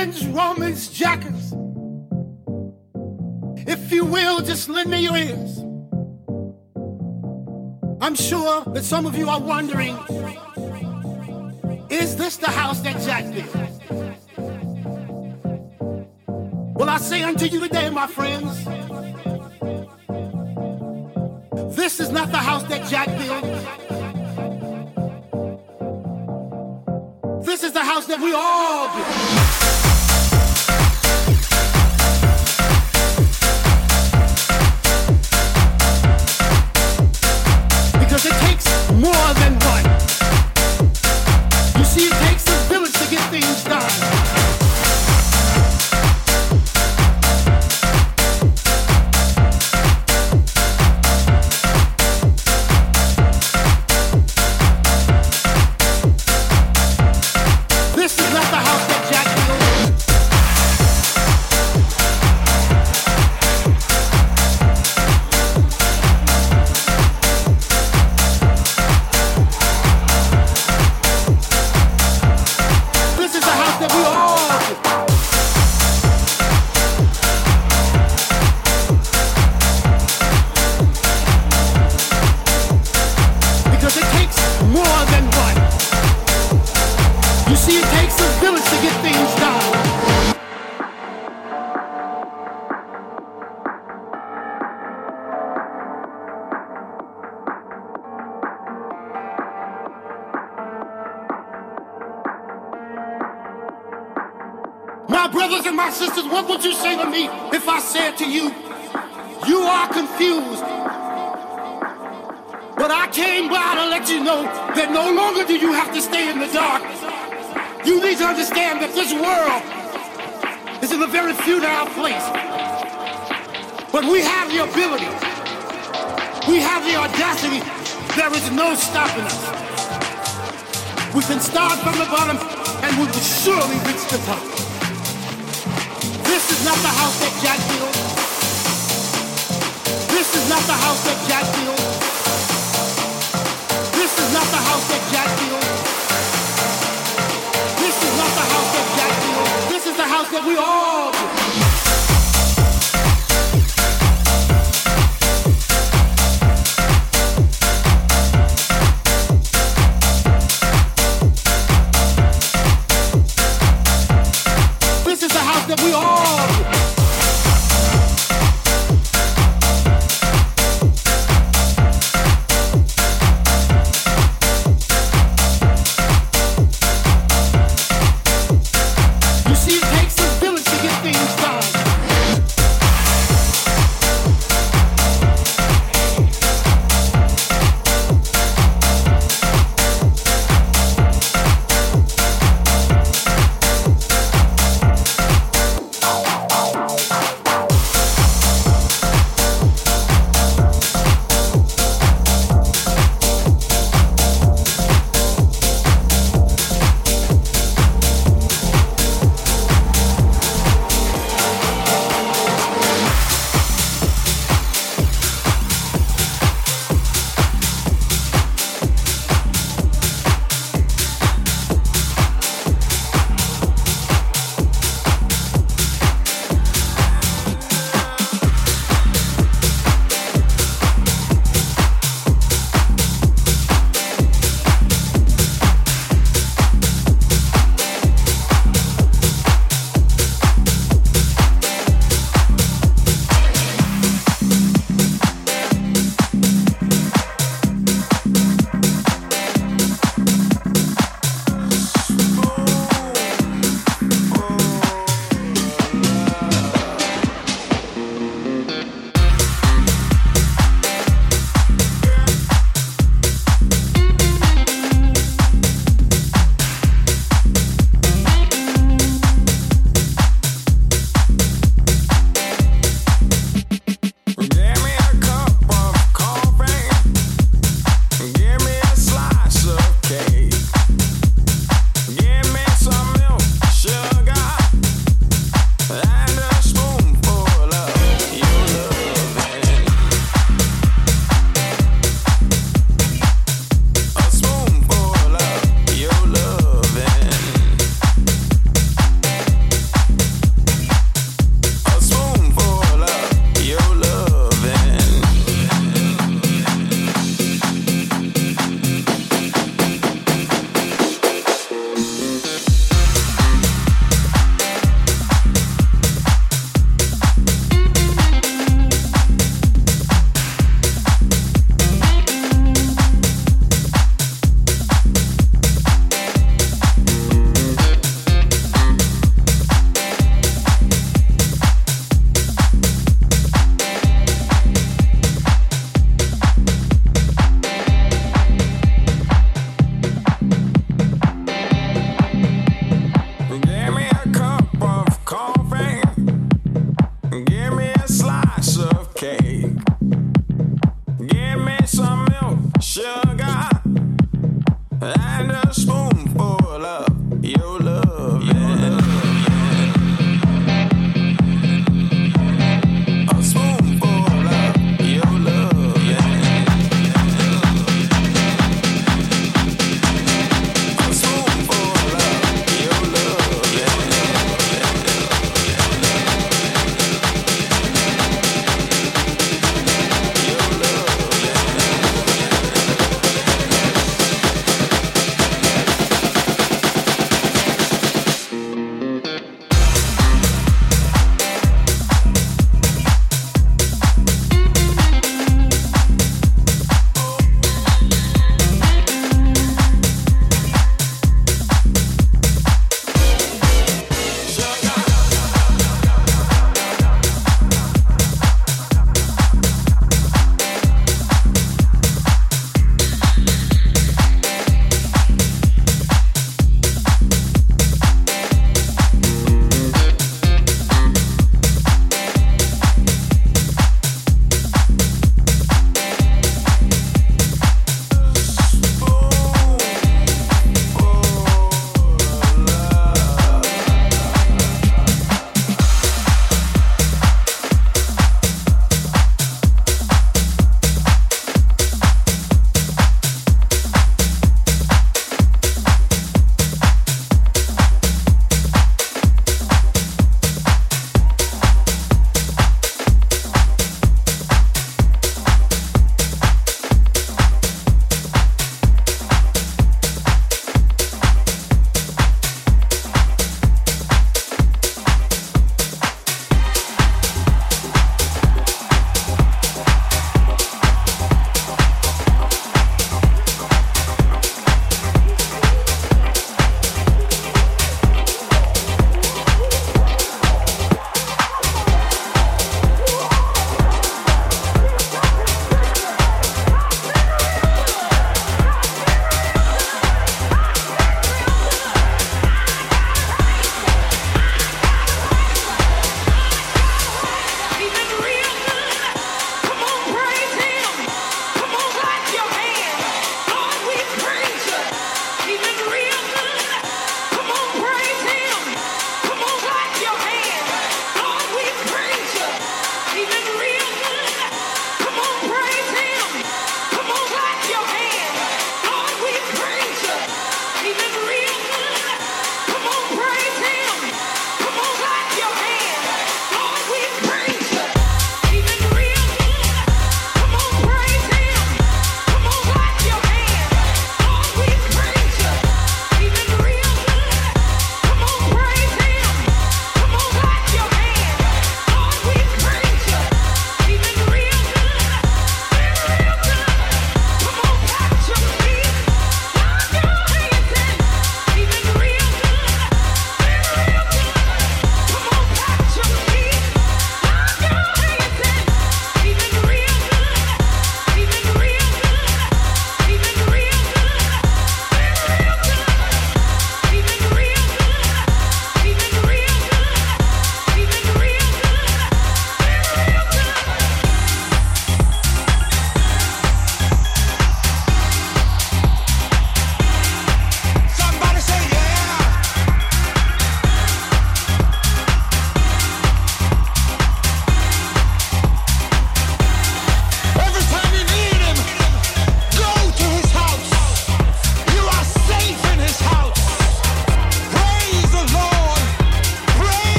Friends, Romans, jackers. If you will, just lend me your ears. I'm sure that some of you are wondering is this the house that Jack built? Well, I say unto you today, my friends, this is not the house that Jack built. This is the house that we all build. brothers and my sisters, what would you say to me if I said to you, you are confused? But I came by to let you know that no longer do you have to stay in the dark. You need to understand that this world is in a very futile place. But we have the ability. We have the audacity. There is no stopping us. We can start from the bottom and we will surely reach the top is not the house that Jack built. This is not the house that Jack built. This is not the house that Jack built. This is not the house that Jack built. This is the house that we all built.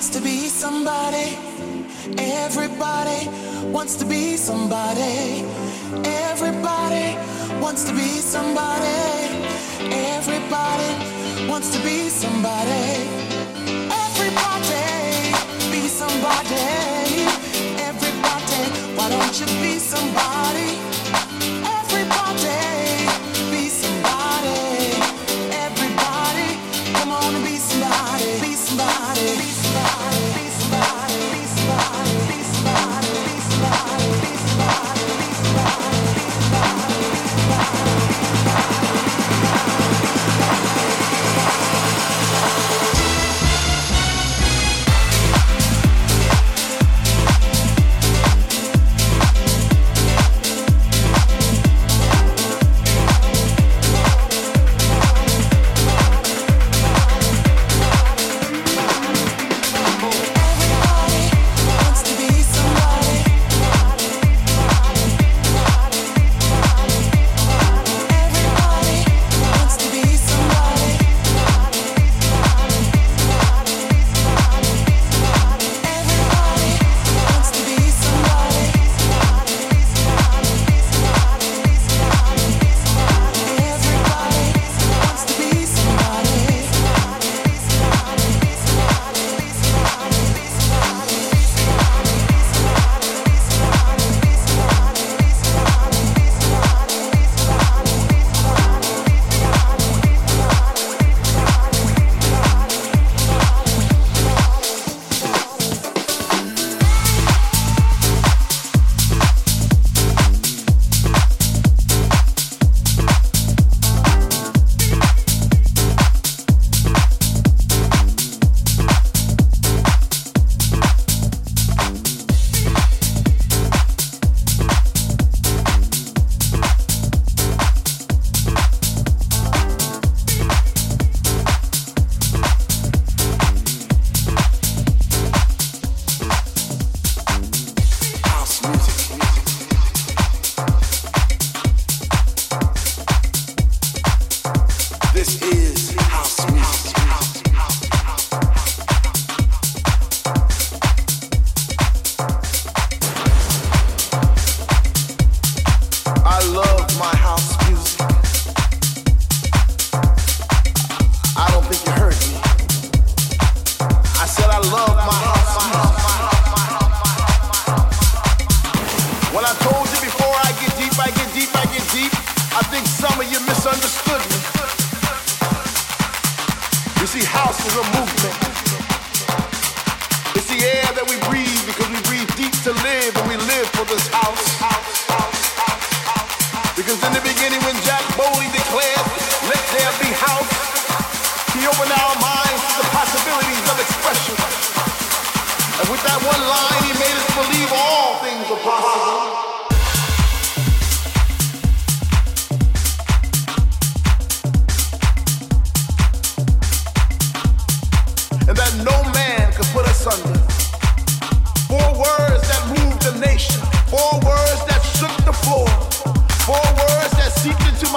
wants to be somebody. Everybody wants to be somebody. Everybody wants to be somebody. Everybody wants to be somebody. Everybody be somebody. Everybody, why don't you be somebody?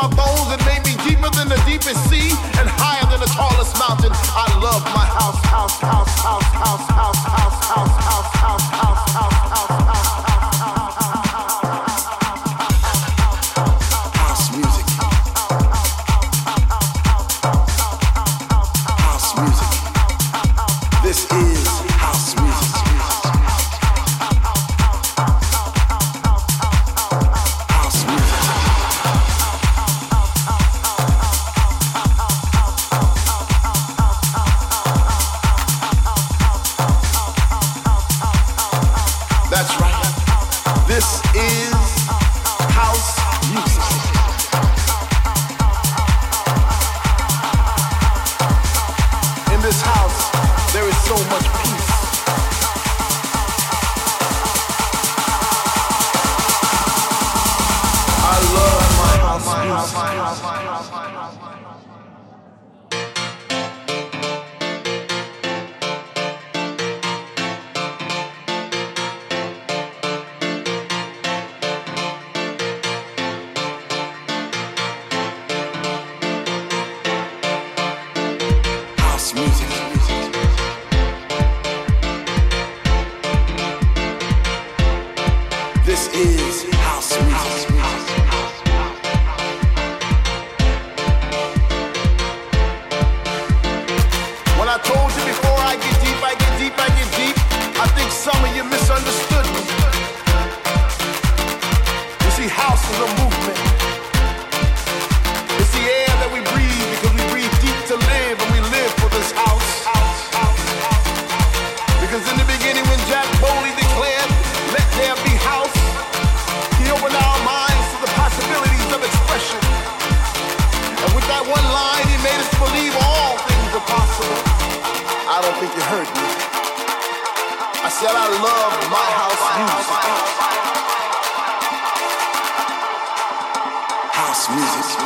my bones and made me deeper than the deepest sea and higher than the tallest mountain. I love my house, house, house, house, house. love my house music. House music.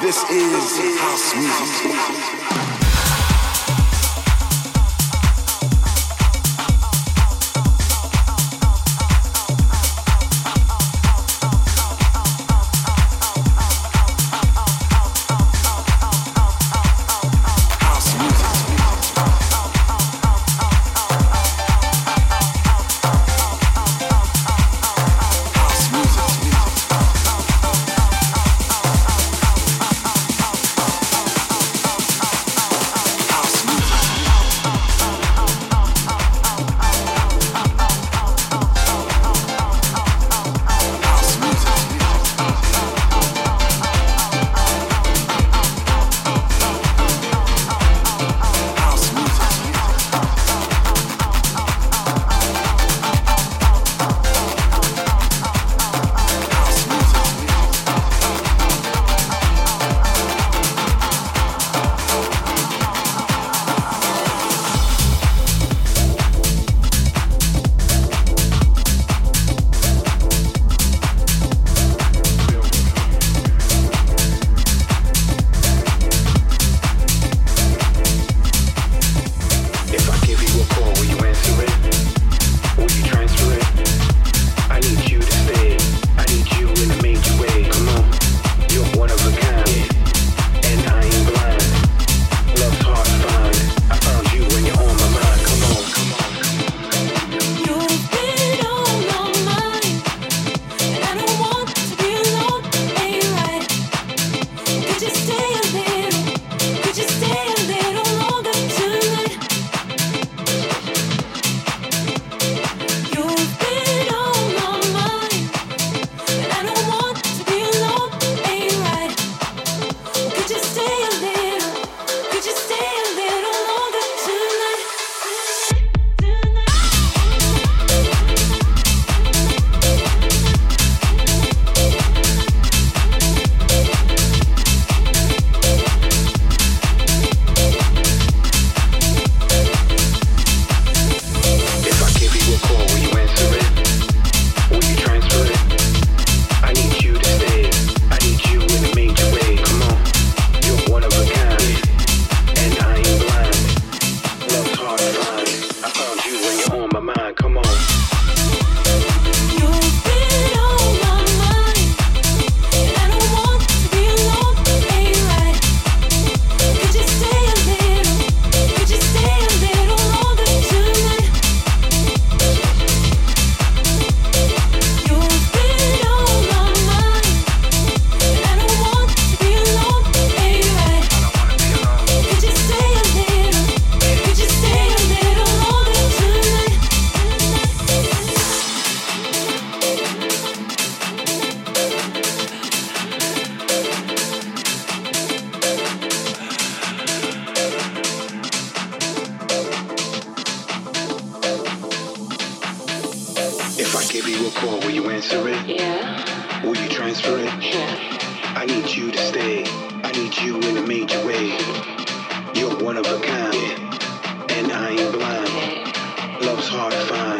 This is house music. If I give you a call, will you answer it? Yeah. Will you transfer it? Yeah. I need you to stay. I need you in a major way. You're one of a kind, and I ain't blind. Love's hard to find.